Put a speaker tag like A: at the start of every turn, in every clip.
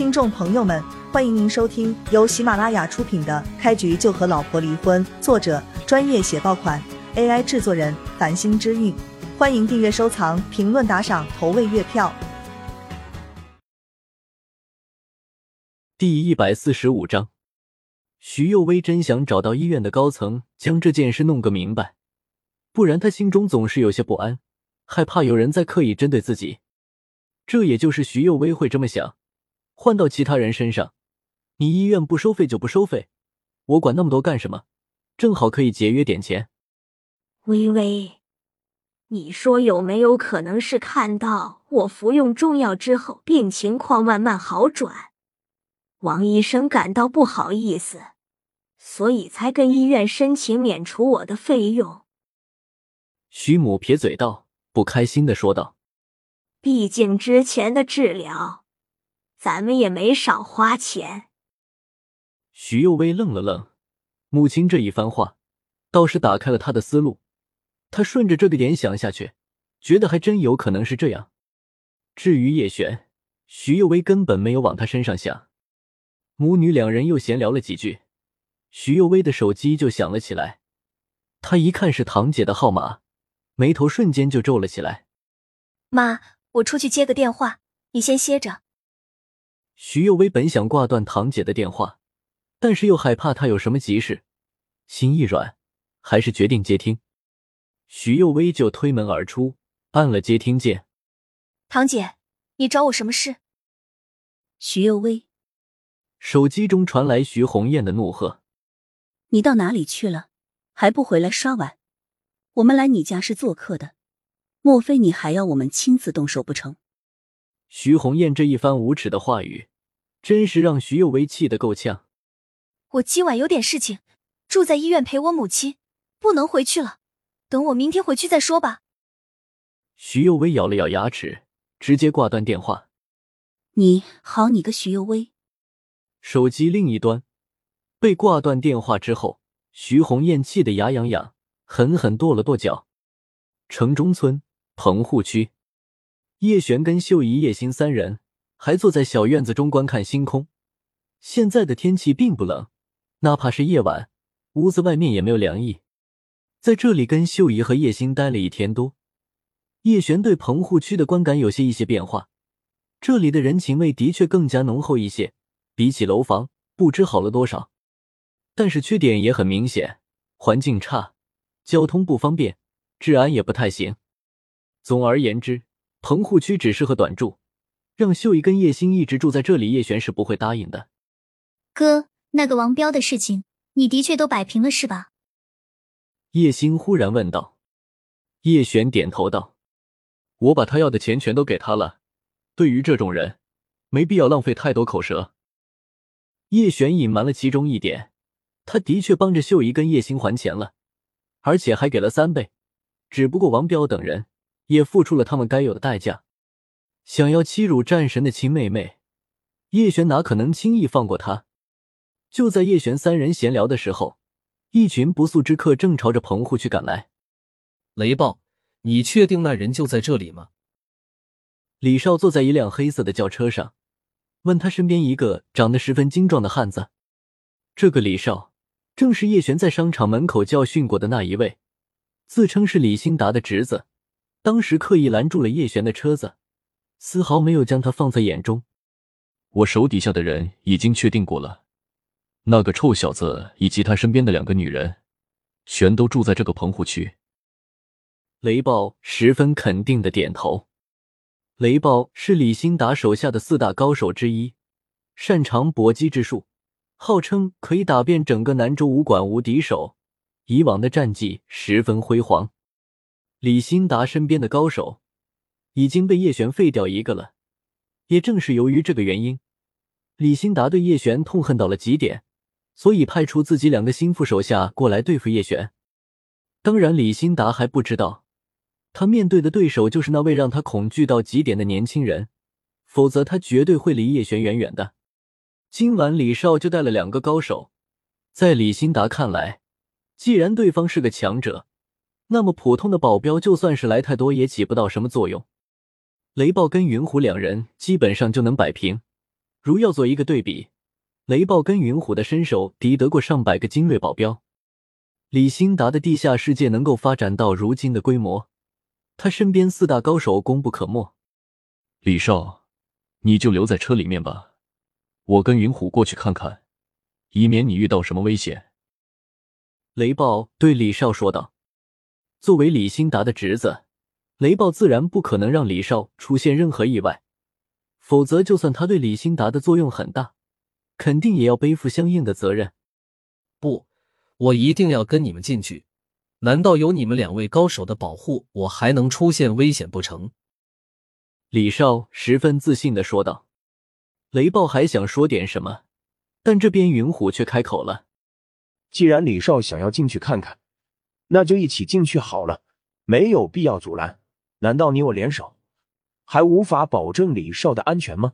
A: 听众朋友们，欢迎您收听由喜马拉雅出品的《开局就和老婆离婚》，作者专业写爆款，AI 制作人繁星之韵。欢迎订阅、收藏、评论、打赏、投喂月票。
B: 第一百四十五章，徐幼薇真想找到医院的高层，将这件事弄个明白，不然她心中总是有些不安，害怕有人在刻意针对自己。这也就是徐幼薇会这么想。换到其他人身上，你医院不收费就不收费，我管那么多干什么？正好可以节约点钱。
C: 微微，你说有没有可能是看到我服用中药之后病情况慢慢好转，王医生感到不好意思，所以才跟医院申请免除我的费用？
B: 徐母撇嘴道，不开心的说道：“
C: 毕竟之前的治疗。”咱们也没少花钱。
B: 徐幼薇愣了愣，母亲这一番话倒是打开了他的思路。他顺着这个点想下去，觉得还真有可能是这样。至于叶璇，徐幼薇根本没有往他身上想。母女两人又闲聊了几句，徐幼薇的手机就响了起来。她一看是堂姐的号码，眉头瞬间就皱了起来。
D: 妈，我出去接个电话，你先歇着。
B: 徐幼薇本想挂断堂姐的电话，但是又害怕她有什么急事，心一软，还是决定接听。徐幼薇就推门而出，按了接听键。
D: 堂姐，你找我什么事？
E: 徐幼薇，
B: 手机中传来徐红艳的怒喝：“
E: 你到哪里去了？还不回来刷碗？我们来你家是做客的，莫非你还要我们亲自动手不成？”
B: 徐红艳这一番无耻的话语。真是让徐幼薇气得够呛。
D: 我今晚有点事情，住在医院陪我母亲，不能回去了。等我明天回去再说吧。
B: 徐幼薇咬了咬牙齿，直接挂断电话。
E: 你好，你个徐幼薇。
B: 手机另一端被挂断电话之后，徐红艳气得牙痒痒，狠狠跺了跺脚。城中村棚户区，叶璇跟秀姨、叶心三人。还坐在小院子中观看星空。现在的天气并不冷，哪怕是夜晚，屋子外面也没有凉意。在这里跟秀姨和叶星待了一天多，叶璇对棚户区的观感有些一些变化。这里的人情味的确更加浓厚一些，比起楼房不知好了多少。但是缺点也很明显，环境差，交通不方便，治安也不太行。总而言之，棚户区只适合短住。让秀姨跟叶星一直住在这里，叶璇是不会答应的。
F: 哥，那个王彪的事情，你的确都摆平了是吧？
B: 叶星忽然问道。叶璇点头道：“我把他要的钱全都给他了。对于这种人，没必要浪费太多口舌。”叶璇隐瞒了其中一点，他的确帮着秀姨跟叶星还钱了，而且还给了三倍。只不过王彪等人也付出了他们该有的代价。想要欺辱战神的亲妹妹，叶璇哪可能轻易放过他？就在叶璇三人闲聊的时候，一群不速之客正朝着棚户区赶来。
G: 雷暴，你确定那人就在这里吗？
B: 李少坐在一辆黑色的轿车上，问他身边一个长得十分精壮的汉子。这个李少正是叶璇在商场门口教训过的那一位，自称是李兴达的侄子，当时刻意拦住了叶璇的车子。丝毫没有将他放在眼中。
H: 我手底下的人已经确定过了，那个臭小子以及他身边的两个女人，全都住在这个棚户区。
B: 雷暴十分肯定的点头。雷暴是李兴达手下的四大高手之一，擅长搏击之术，号称可以打遍整个南州武馆无敌手，以往的战绩十分辉煌。李兴达身边的高手。已经被叶璇废掉一个了，也正是由于这个原因，李兴达对叶璇痛恨到了极点，所以派出自己两个心腹手下过来对付叶璇。当然，李兴达还不知道，他面对的对手就是那位让他恐惧到极点的年轻人，否则他绝对会离叶璇远远的。今晚李少就带了两个高手，在李兴达看来，既然对方是个强者，那么普通的保镖就算是来太多也起不到什么作用。雷暴跟云虎两人基本上就能摆平，如要做一个对比，雷暴跟云虎的身手敌得过上百个精锐保镖。李兴达的地下世界能够发展到如今的规模，他身边四大高手功不可没。
H: 李少，你就留在车里面吧，我跟云虎过去看看，以免你遇到什么危险。
B: 雷暴对李少说道。作为李兴达的侄子，雷暴自然不可能让李少出现任何意外，否则就算他对李兴达的作用很大，肯定也要背负相应的责任。
G: 不。我一定要跟你们进去，难道有你们两位高手的保护，我还能出现危险不成？
B: 李少十分自信的说道。雷暴还想说点什么，但这边云虎却开口了：“
I: 既然李少想要进去看看，那就一起进去好了，没有必要阻拦。难道你我联手，还无法保证李少的安全吗？”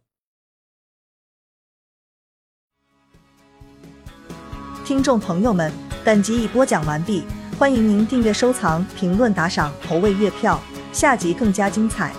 A: 听众朋友们。本集已播讲完毕，欢迎您订阅、收藏、评论、打赏、投喂月票，下集更加精彩。